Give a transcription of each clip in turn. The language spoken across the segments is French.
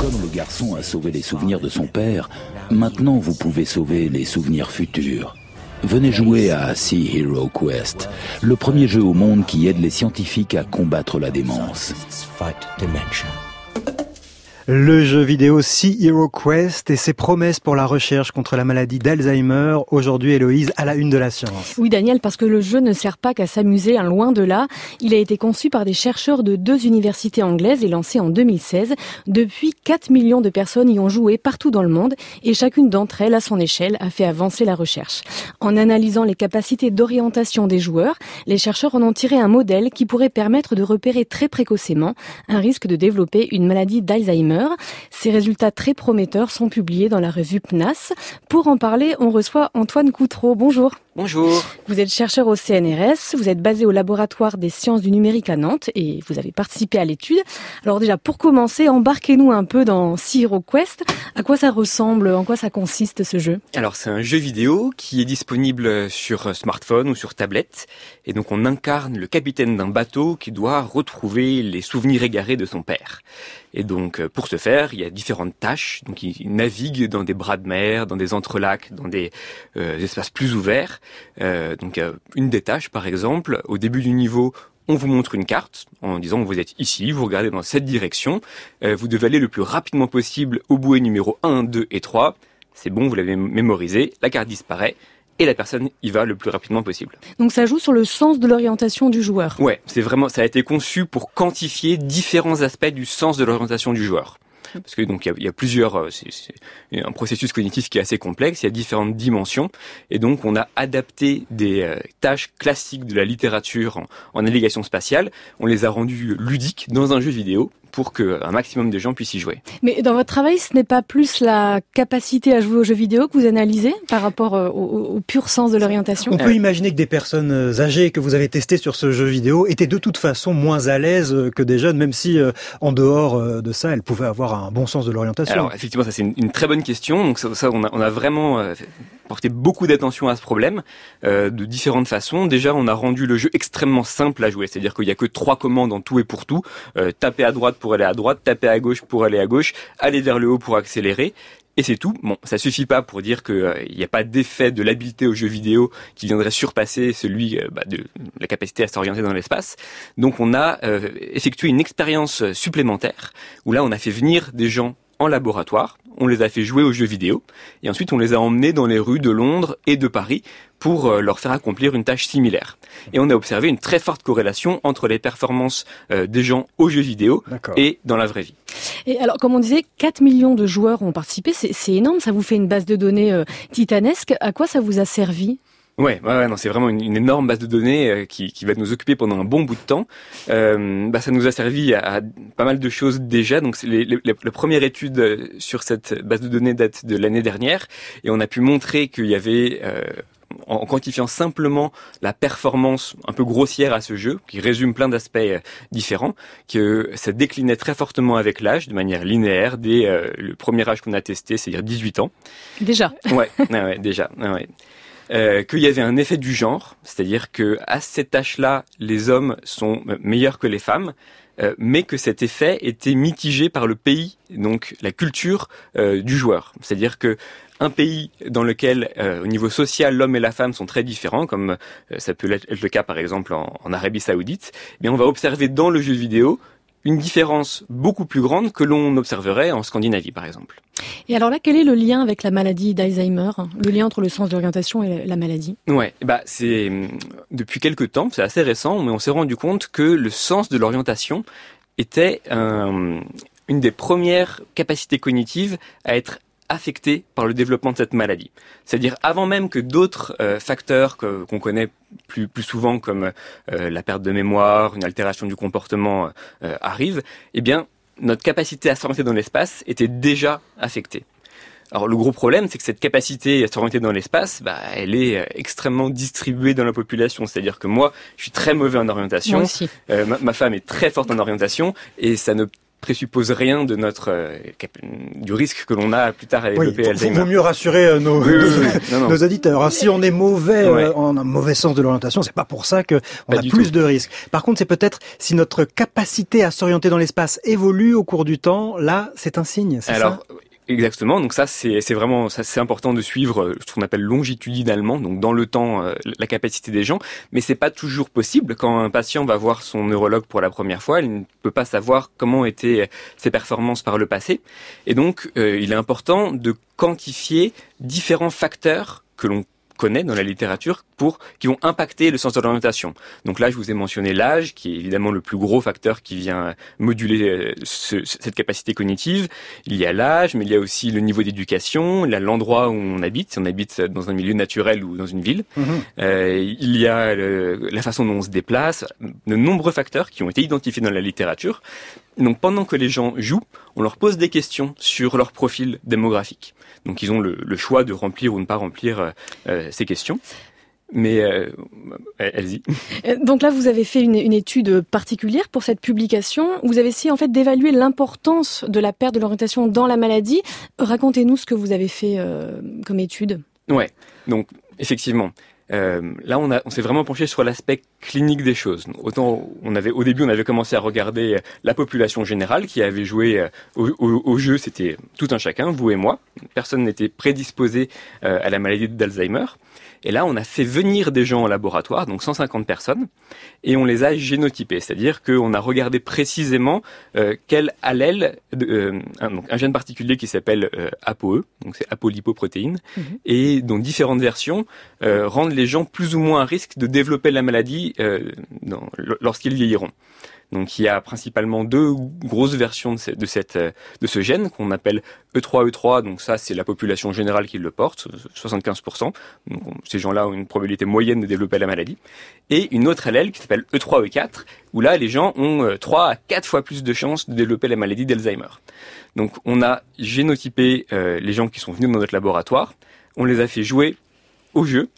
Comme le garçon a sauvé les souvenirs de son père, maintenant vous pouvez sauver les souvenirs futurs. Venez jouer à Sea Hero Quest, le premier jeu au monde qui aide les scientifiques à combattre la démence. Le jeu vidéo Sea Hero Quest et ses promesses pour la recherche contre la maladie d'Alzheimer. Aujourd'hui, Héloïse, à la une de la science. Oui, Daniel, parce que le jeu ne sert pas qu'à s'amuser, hein, loin de là. Il a été conçu par des chercheurs de deux universités anglaises et lancé en 2016. Depuis, 4 millions de personnes y ont joué partout dans le monde et chacune d'entre elles, à son échelle, a fait avancer la recherche. En analysant les capacités d'orientation des joueurs, les chercheurs en ont tiré un modèle qui pourrait permettre de repérer très précocement un risque de développer une maladie d'Alzheimer ces résultats très prometteurs sont publiés dans la revue PNAS. Pour en parler, on reçoit Antoine Coutreau. Bonjour. Bonjour. Vous êtes chercheur au CNRS, vous êtes basé au laboratoire des sciences du numérique à Nantes et vous avez participé à l'étude. Alors déjà, pour commencer, embarquez-nous un peu dans Zero Quest. À quoi ça ressemble? En quoi ça consiste ce jeu? Alors c'est un jeu vidéo qui est disponible sur smartphone ou sur tablette. Et donc on incarne le capitaine d'un bateau qui doit retrouver les souvenirs égarés de son père. Et donc, pour ce faire, il y a différentes tâches. Donc, il navigue dans des bras de mer, dans des entrelacs, dans des euh, espaces plus ouverts. Euh, donc, une des tâches, par exemple, au début du niveau, on vous montre une carte en disant vous êtes ici, vous regardez dans cette direction, euh, vous devez aller le plus rapidement possible au bouée numéro 1, 2 et 3. C'est bon, vous l'avez mémorisé, la carte disparaît et la personne y va le plus rapidement possible. Donc ça joue sur le sens de l'orientation du joueur. Ouais, c'est vraiment ça a été conçu pour quantifier différents aspects du sens de l'orientation du joueur parce que donc il y a, plusieurs, euh, c'est un processus cognitif qui est assez complexe, il y a différentes dimensions, et donc on a adapté des euh, tâches classiques de la littérature en, en navigation spatiale, on les a rendues ludiques dans un jeu vidéo pour qu'un maximum de gens puissent y jouer. Mais dans votre travail, ce n'est pas plus la capacité à jouer aux jeux vidéo que vous analysez par rapport euh, au, pur sens de l'orientation On peut imaginer que des personnes euh, âgées que vous avez testées sur ce jeu vidéo étaient de toute façon moins à l'aise euh, que des jeunes, même si en dehors de ça, elles pouvaient avoir un bon sens de l'orientation. Alors effectivement, ça c'est une, très bonne question. Donc ça, on, a, on a vraiment porté beaucoup d'attention à ce problème de différentes façons. Déjà, on a rendu le jeu extrêmement simple à jouer, c'est-à-dire qu'il n'y a que trois commandes en tout et pour tout. taper à droite pour aller à droite, taper à gauche pour aller à gauche, aller vers le haut pour accélérer. Et c'est tout. Bon, ça suffit pas pour dire qu'il euh, n'y a pas d'effet de l'habileté au jeu vidéo qui viendrait surpasser celui euh, bah, de la capacité à s'orienter dans l'espace. Donc on a euh, effectué une expérience supplémentaire où là on a fait venir des gens en laboratoire, on les a fait jouer aux jeux vidéo, et ensuite on les a emmenés dans les rues de Londres et de Paris pour euh, leur faire accomplir une tâche similaire. Et on a observé une très forte corrélation entre les performances euh, des gens aux jeux vidéo et dans la vraie vie. Et alors, comme on disait, 4 millions de joueurs ont participé, c'est énorme, ça vous fait une base de données euh, titanesque. À quoi ça vous a servi? Ouais, ouais, non, c'est vraiment une, énorme base de données euh, qui, qui, va nous occuper pendant un bon bout de temps. Euh, bah, ça nous a servi à, pas mal de choses déjà. Donc, les, les, la première étude euh, sur cette base de données date de l'année dernière, et on a pu montrer qu'il y avait euh, en quantifiant simplement la performance un peu grossière à ce jeu, qui résume plein d'aspects différents, que ça déclinait très fortement avec l'âge, de manière linéaire, dès le premier âge qu'on a testé, c'est-à-dire 18 ans. Déjà Ouais, ouais déjà. Ouais. Euh, qu'il y avait un effet du genre, c'est-à-dire que à cet âge-là, les hommes sont meilleurs que les femmes, euh, mais que cet effet était mitigé par le pays, donc la culture euh, du joueur. C'est-à-dire que un pays dans lequel, au niveau social, l'homme et la femme sont très différents, comme ça peut être le cas par exemple en, en Arabie Saoudite, mais on va observer dans le jeu vidéo une différence beaucoup plus grande que l'on observerait en Scandinavie, par exemple. Et alors là, quel est le lien avec la maladie d'Alzheimer? Le lien entre le sens d'orientation et la maladie? Ouais, bah c'est depuis quelques temps, c'est assez récent, mais on s'est rendu compte que le sens de l'orientation était une des premières capacités cognitives à être affecté par le développement de cette maladie. C'est-à-dire avant même que d'autres euh, facteurs qu'on connaît plus, plus souvent comme euh, la perte de mémoire, une altération du comportement euh, arrivent, eh bien notre capacité à s'orienter dans l'espace était déjà affectée. Alors le gros problème, c'est que cette capacité à s'orienter dans l'espace, bah, elle est extrêmement distribuée dans la population. C'est-à-dire que moi, je suis très mauvais en orientation. Moi aussi. ma, ma, femme est très forte en orientation, et ça ne présuppose rien de notre du risque que l'on a plus tard à développer oui, Alzheimer. Il vaut mieux rassurer nos, nos, auditeurs. Si on est mauvais, en un mauvais sens de l'orientation, c'est pas pour ça que on a plus de risques. Par contre, c'est peut-être si notre capacité à s'orienter dans l'espace évolue au cours du temps, là, c'est un signe. Alors, ça? Exactement. Donc ça, c'est vraiment, ça c'est important de suivre euh, ce qu'on appelle longitudinalement, donc dans le temps, euh, la capacité des gens. Mais c'est pas toujours possible quand un patient va voir son neurologue pour la première fois. Il ne peut pas savoir comment étaient ses performances par le passé. Et donc, euh, il est important de quantifier différents facteurs que l'on connaît dans la littérature pour qui vont impacter le sens de l'orientation. Donc là, je vous ai mentionné l'âge, qui est évidemment le plus gros facteur qui vient moduler euh, ce, cette capacité cognitive. Il y a l'âge, mais il y a aussi le niveau d'éducation, l'endroit où on habite, si on habite dans un milieu naturel ou dans une ville. Mhm. Euh, il y a la façon dont on se déplace, de nombreux facteurs qui ont été identifiés dans la littérature. Donc pendant que les gens jouent, on leur pose des questions sur leur profil démographique. Donc ils ont le, le choix de remplir ou ne pas remplir euh, euh ces questions. Mais euh, allez-y. Euh, donc là, vous avez fait une, une, étude particulière pour cette publication. Vous avez essayé en fait d'évaluer l'importance de la perte de l'orientation dans la maladie. Racontez-nous ce que vous avez fait euh, comme étude. Ouais. Donc effectivement, euh, là, on, on s'est vraiment penché sur l'aspect clinique des choses. Autant, on avait au début, on avait commencé à regarder la population générale qui avait joué euh, au, au, jeu. C'était tout un chacun, vous et moi. Personne n'était prédisposé euh, à la maladie d'Alzheimer. Et là, on a fait venir des gens au laboratoire, donc 150 personnes, et on les a génotypés, c'est-à-dire qu'on a regardé précisément euh, quel allèle, euh, un, gène particulier qui s'appelle euh, ApoE, donc c'est apolipoprotéine, mhm. et dont différentes versions euh, rendent les gens plus ou moins à risque de développer la maladie lorsqu'ils vieilliront. Donc il y a principalement deux grosses versions de, ce gène qu'on appelle E3-E3, donc ça c'est la population générale qui le porte, 75%. Donc ces gens-là ont une probabilité moyenne de développer la maladie. Et une autre allèle qui s'appelle E3-E4, où là les gens ont 3 euh, à 4 fois plus de chances de développer la maladie d'Alzheimer. Donc on a génotypé euh, les gens qui sont venus dans notre laboratoire, on les a fait jouer au jeu,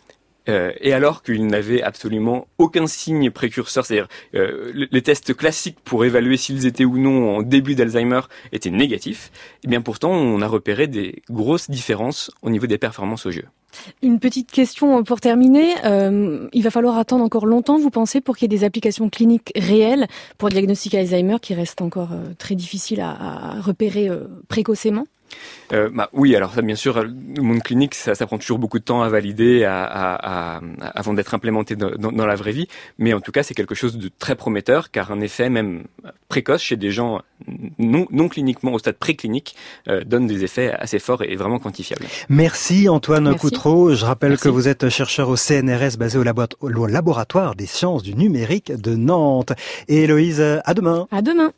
euh, et alors qu'il n'avait absolument aucun signe précurseur, c'est-à-dire euh, les tests classiques pour évaluer s'ils étaient ou non en début d'Alzheimer étaient négatifs, et eh bien pourtant on a repéré des grosses différences au niveau des performances au jeu. Une petite question pour terminer. Euh, il va falloir attendre encore longtemps, vous pensez, pour qu'il y ait des applications cliniques réelles pour diagnostiquer Alzheimer qui reste encore euh, très difficile à, repérer précocement? Euh, bah, oui, alors ça, bien sûr, le monde clinique, ça, ça, prend toujours beaucoup de temps à valider, à, à, à, avant d'être implémenté dans, dans, la vraie vie. Mais en tout cas, c'est quelque chose de très prometteur, car un effet même précoce chez des gens non, non cliniquement au stade préclinique euh, donne des effets assez forts et vraiment quantifiables. Merci Antoine Merci. Coutreau. Je rappelle Merci. que vous êtes chercheur au CNRS basé au, au laboratoire des sciences du numérique de Nantes. Et Héloïse, à demain. À demain.